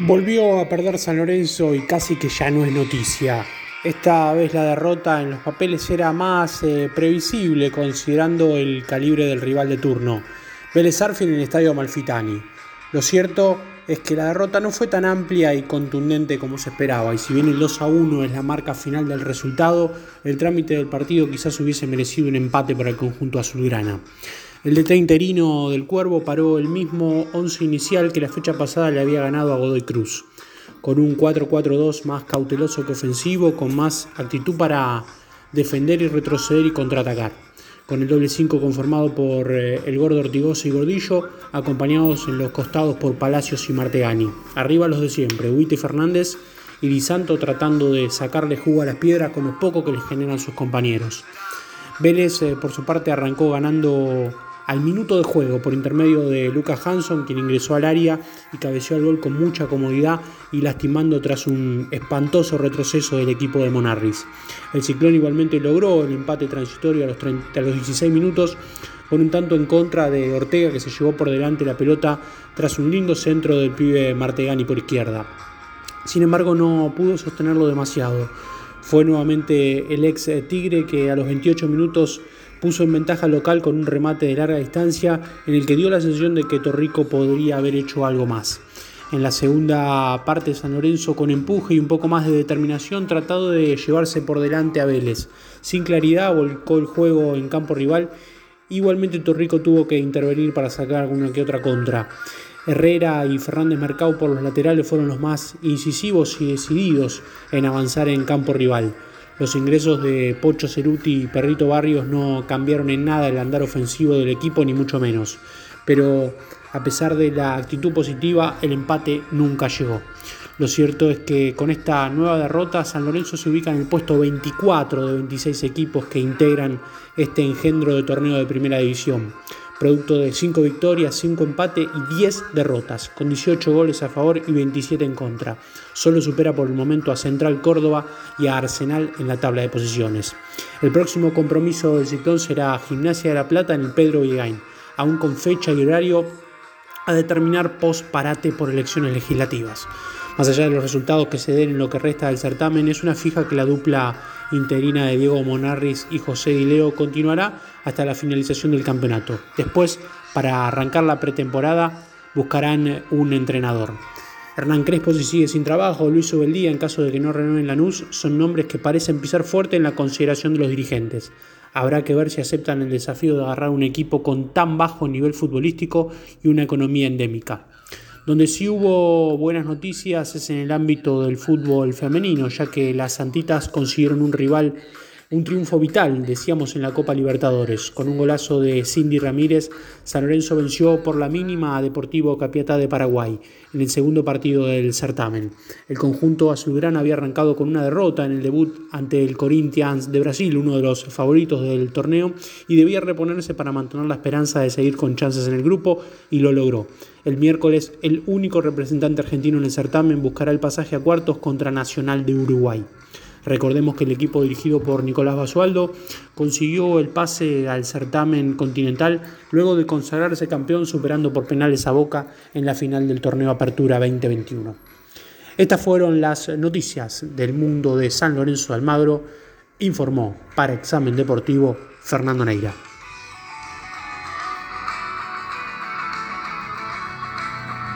Volvió a perder San Lorenzo y casi que ya no es noticia. Esta vez la derrota en los papeles era más eh, previsible considerando el calibre del rival de turno. Vélez Arfield en el estadio Malfitani. Lo cierto es que la derrota no fue tan amplia y contundente como se esperaba, y si bien el 2 a 1 es la marca final del resultado, el trámite del partido quizás hubiese merecido un empate para el conjunto azulgrana. El DT interino del Cuervo paró el mismo 11 inicial que la fecha pasada le había ganado a Godoy Cruz, con un 4-4-2 más cauteloso que ofensivo, con más actitud para defender y retroceder y contraatacar. Con el doble 5 conformado por eh, el gordo Ortigosa y Gordillo, acompañados en los costados por Palacios y Martegani. Arriba los de siempre, Huite Fernández y Di Santo tratando de sacarle jugo a las piedras con lo poco que les generan sus compañeros. Vélez, eh, por su parte, arrancó ganando al minuto de juego por intermedio de Lucas Hanson, quien ingresó al área y cabeció al gol con mucha comodidad y lastimando tras un espantoso retroceso del equipo de Monarris. El Ciclón igualmente logró el empate transitorio a los, a los 16 minutos con un tanto en contra de Ortega que se llevó por delante la pelota tras un lindo centro del pibe Martegani por izquierda. Sin embargo no pudo sostenerlo demasiado. Fue nuevamente el ex Tigre que a los 28 minutos puso en ventaja local con un remate de larga distancia en el que dio la sensación de que Torrico podría haber hecho algo más. En la segunda parte San Lorenzo con empuje y un poco más de determinación tratado de llevarse por delante a Vélez. Sin claridad volcó el juego en campo rival. Igualmente Torrico tuvo que intervenir para sacar alguna que otra contra. Herrera y Fernández Mercado por los laterales fueron los más incisivos y decididos en avanzar en campo rival. Los ingresos de Pocho Ceruti y Perrito Barrios no cambiaron en nada el andar ofensivo del equipo, ni mucho menos. Pero a pesar de la actitud positiva, el empate nunca llegó. Lo cierto es que con esta nueva derrota, San Lorenzo se ubica en el puesto 24 de 26 equipos que integran este engendro de torneo de primera división producto de 5 victorias, 5 empates y 10 derrotas, con 18 goles a favor y 27 en contra. Solo supera por el momento a Central Córdoba y a Arsenal en la tabla de posiciones. El próximo compromiso del Ciclón será Gimnasia de la Plata en el Pedro Villegain, aún con fecha y horario a determinar post parate por elecciones legislativas. Más allá de los resultados que se den en lo que resta del certamen, es una fija que la dupla interina de Diego Monarris y José Dileo continuará hasta la finalización del campeonato. Después, para arrancar la pretemporada, buscarán un entrenador. Hernán Crespo si sigue sin trabajo, Luis Obeldía en caso de que no renueven Lanús, son nombres que parecen pisar fuerte en la consideración de los dirigentes. Habrá que ver si aceptan el desafío de agarrar un equipo con tan bajo nivel futbolístico y una economía endémica. Donde sí hubo buenas noticias es en el ámbito del fútbol femenino, ya que las Santitas consiguieron un rival un triunfo vital, decíamos, en la Copa Libertadores. Con un golazo de Cindy Ramírez, San Lorenzo venció por la mínima a Deportivo Capiatá de Paraguay en el segundo partido del certamen. El conjunto azulgrana había arrancado con una derrota en el debut ante el Corinthians de Brasil, uno de los favoritos del torneo, y debía reponerse para mantener la esperanza de seguir con chances en el grupo, y lo logró. El miércoles, el único representante argentino en el certamen buscará el pasaje a cuartos contra Nacional de Uruguay. Recordemos que el equipo dirigido por Nicolás Basualdo consiguió el pase al certamen continental luego de consagrarse campeón superando por penales a Boca en la final del torneo Apertura 2021. Estas fueron las noticias del mundo de San Lorenzo Almagro, informó para Examen Deportivo Fernando Neira.